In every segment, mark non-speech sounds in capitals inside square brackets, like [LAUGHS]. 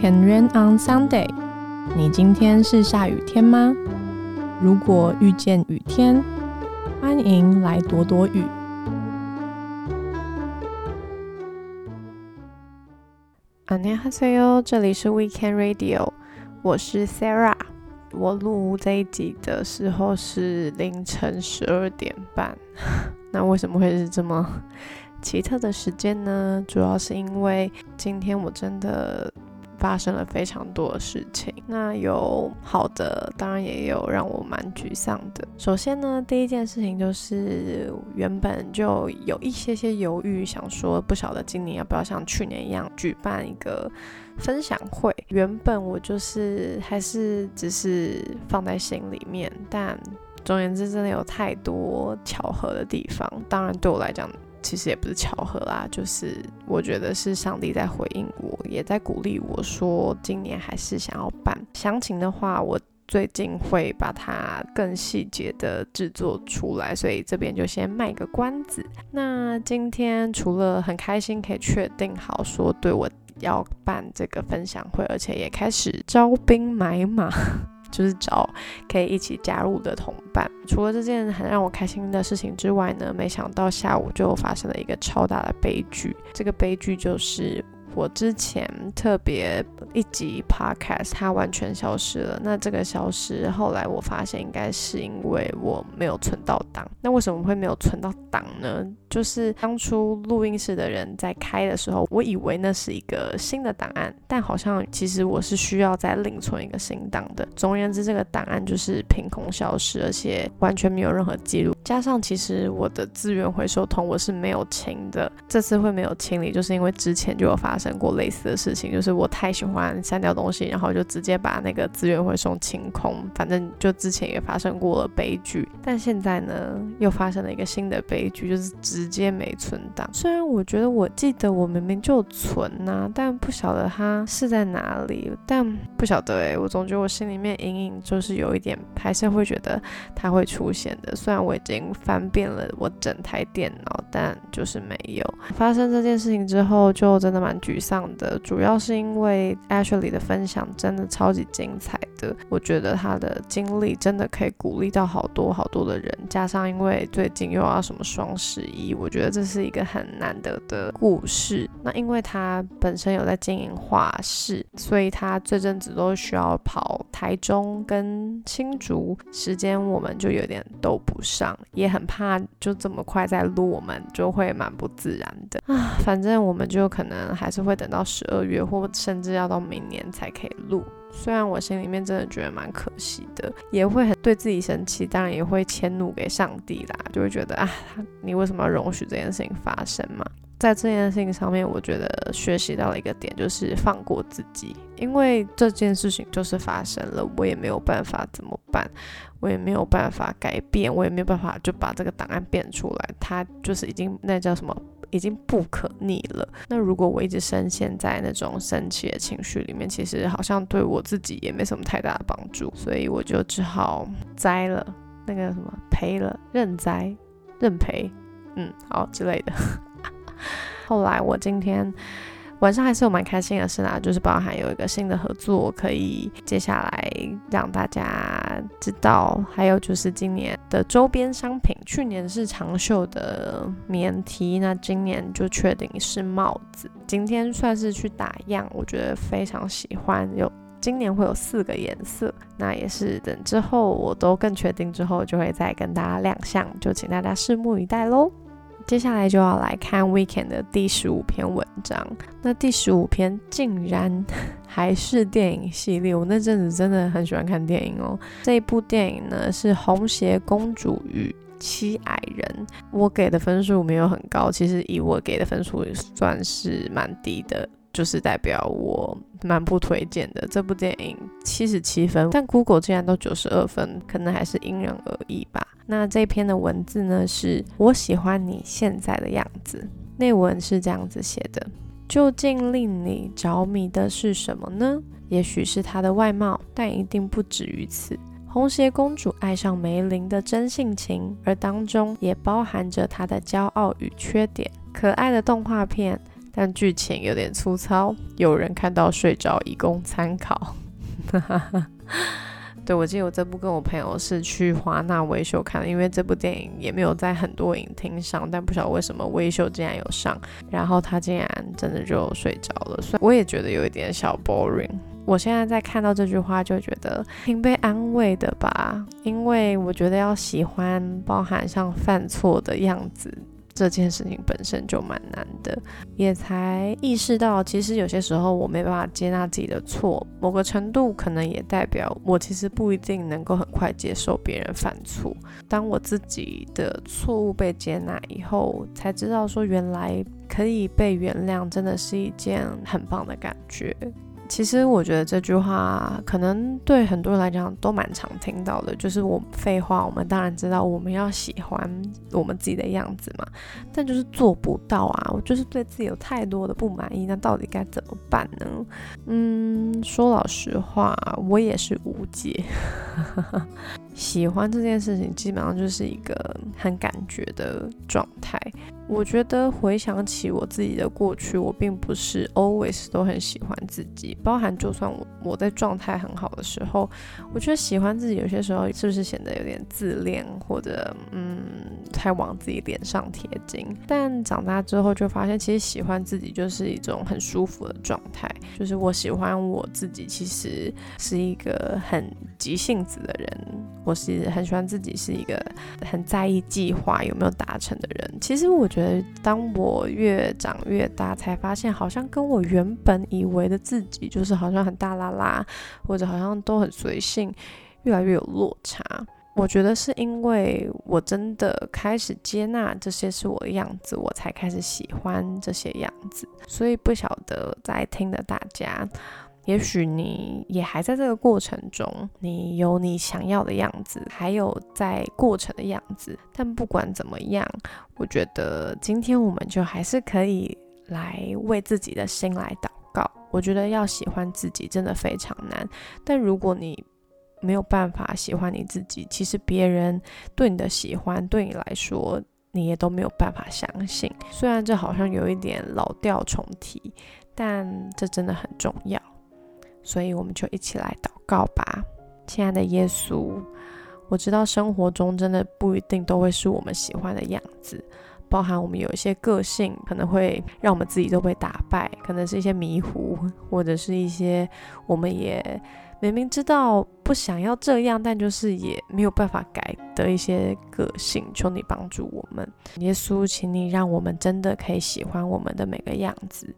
Can rain on Sunday？你今天是下雨天吗？如果遇见雨天，欢迎来躲躲雨。안녕하세요，这里是 Weekend Radio，我是 Sarah。我录这一集的时候是凌晨十二点半，[LAUGHS] 那为什么会是这么奇特的时间呢？主要是因为今天我真的 发生了非常多的事情，那有好的，当然也有让我蛮沮丧的。首先呢，第一件事情就是原本就有一些些犹豫，想说不晓得今年要不要像去年一样举办一个。分享会原本我就是还是只是放在心里面，但总而言之，真的有太多巧合的地方。当然对我来讲，其实也不是巧合啦，就是我觉得是上帝在回应我，也在鼓励我说，今年还是想要办。详情的话，我最近会把它更细节的制作出来，所以这边就先卖个关子。那今天除了很开心可以确定好说对我。要办这个分享会，而且也开始招兵买马，就是找可以一起加入的同伴。除了这件很让我开心的事情之外呢，没想到下午就发生了一个超大的悲剧。这个悲剧就是。我之前特别一集 podcast 它完全消失了，那这个消失后来我发现应该是因为我没有存到档。那为什么会没有存到档呢？就是当初录音室的人在开的时候，我以为那是一个新的档案，但好像其实我是需要再另存一个新档的。总而言之，这个档案就是凭空消失，而且完全没有任何记录。加上其实我的资源回收桶我是没有清的，这次会没有清理，就是因为之前就有发。生过类似的事情，就是我太喜欢删掉东西，然后就直接把那个资源回收清空。反正就之前也发生过了悲剧，但现在呢又发生了一个新的悲剧，就是直接没存档。虽然我觉得我记得我明明就存呐，但不晓得它是在哪里。但不晓得哎，我总觉得我心里面隐隐就是有一点，还是会觉得它会出现的。虽然我已经经翻遍了我整台电脑，但就是没有发生这件事情之后，就真的蛮沮。丧的主要是因为 Ashley 的分享真的超级精彩的，我觉得他的经历真的可以鼓励到好多好多的人。加上因为最近又要什么双十一，我觉得这是一个很难得的故事。那因为他本身有在经营画室，所以他这阵子都需要跑台中跟青竹，时间我们就有点都不上，也很怕就这么快在录，我们就会蛮不自然的啊。反正我们就可能还是。会等到十二月，或甚至要到明年才可以录。虽然我心里面真的觉得蛮可惜的，也会很对自己生气，当然也会迁怒给上帝啦，就会觉得啊，你为什么要容许这件事情发生嘛？在这件事情上面，我觉得学习到了一个点，就是放过自己，因为这件事情就是发生了，我也没有办法怎么办，我也没有办法改变，我也没有办法就把这个档案变出来，它就是已经那叫什么？已经不可逆了。那如果我一直深陷在那种生气的情绪里面，其实好像对我自己也没什么太大的帮助，所以我就只好栽了，那个什么赔了，认栽认赔，嗯，好之类的。[LAUGHS] [LAUGHS] 后来我今天。晚上还是有蛮开心的事啦，就是包含有一个新的合作可以接下来让大家知道，还有就是今年的周边商品，去年是长袖的棉 T，那今年就确定是帽子。今天算是去打样，我觉得非常喜欢，有今年会有四个颜色，那也是等之后我都更确定之后就会再跟大家亮相，就请大家拭目以待喽。接下来就要来看 Weekend 的第十五篇文章。那第十五篇竟然 [LAUGHS] 还是电影系列，我那阵子真的很喜欢看电影哦。这一部电影呢是《红鞋公主与七矮人》，我给的分数没有很高，其实以我给的分数算是蛮低的。就是代表我蛮不推荐的这部电影，七十七分，但 Google 竟然都九十二分，可能还是因人而异吧。那这篇的文字呢，是我喜欢你现在的样子。内文是这样子写的：究竟令你着迷的是什么呢？也许是她的外貌，但一定不止于此。红鞋公主爱上梅林的真性情，而当中也包含着她的骄傲与缺点。可爱的动画片。但剧情有点粗糙，有人看到睡着，以供参考。[LAUGHS] 对，我记得我这部跟我朋友是去华纳维修看的，因为这部电影也没有在很多影厅上，但不晓得为什么维修竟然有上，然后他竟然真的就睡着了，所以我也觉得有一点小 boring。我现在在看到这句话，就觉得挺被安慰的吧，因为我觉得要喜欢包含像犯错的样子。这件事情本身就蛮难的，也才意识到，其实有些时候我没办法接纳自己的错，某个程度可能也代表我其实不一定能够很快接受别人犯错。当我自己的错误被接纳以后，才知道说原来可以被原谅，真的是一件很棒的感觉。其实我觉得这句话可能对很多人来讲都蛮常听到的，就是我废话，我们当然知道我们要喜欢我们自己的样子嘛，但就是做不到啊，我就是对自己有太多的不满意，那到底该怎么办呢？嗯，说老实话，我也是无解。[LAUGHS] 喜欢这件事情，基本上就是一个很感觉的状态。我觉得回想起我自己的过去，我并不是 always 都很喜欢自己，包含就算我我在状态很好的时候，我觉得喜欢自己有些时候是不是显得有点自恋，或者嗯太往自己脸上贴金。但长大之后就发现，其实喜欢自己就是一种很舒服的状态，就是我喜欢我自己，其实是一个很急性子的人。我是很喜欢自己是一个很在意计划有没有达成的人。其实我觉得，当我越长越大，才发现好像跟我原本以为的自己，就是好像很大啦啦，或者好像都很随性，越来越有落差。我觉得是因为我真的开始接纳这些是我的样子，我才开始喜欢这些样子。所以不晓得在听的大家。也许你也还在这个过程中，你有你想要的样子，还有在过程的样子。但不管怎么样，我觉得今天我们就还是可以来为自己的心来祷告。我觉得要喜欢自己真的非常难，但如果你没有办法喜欢你自己，其实别人对你的喜欢，对你来说你也都没有办法相信。虽然这好像有一点老调重提，但这真的很重要。所以我们就一起来祷告吧，亲爱的耶稣，我知道生活中真的不一定都会是我们喜欢的样子，包含我们有一些个性可能会让我们自己都被打败，可能是一些迷糊，或者是一些我们也明明知道不想要这样，但就是也没有办法改的一些个性。求你帮助我们，耶稣，请你让我们真的可以喜欢我们的每个样子，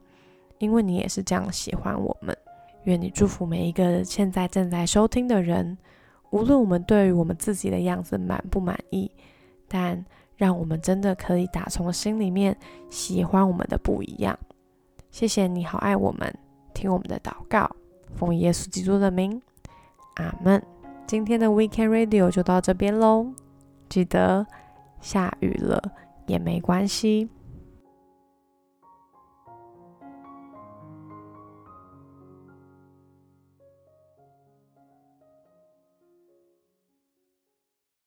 因为你也是这样喜欢我们。愿你祝福每一个现在正在收听的人，无论我们对于我们自己的样子满不满意，但让我们真的可以打从心里面喜欢我们的不一样。谢谢你好爱我们，听我们的祷告，奉耶稣基督的名，阿门。今天的 Weekend Radio 就到这边喽，记得下雨了也没关系。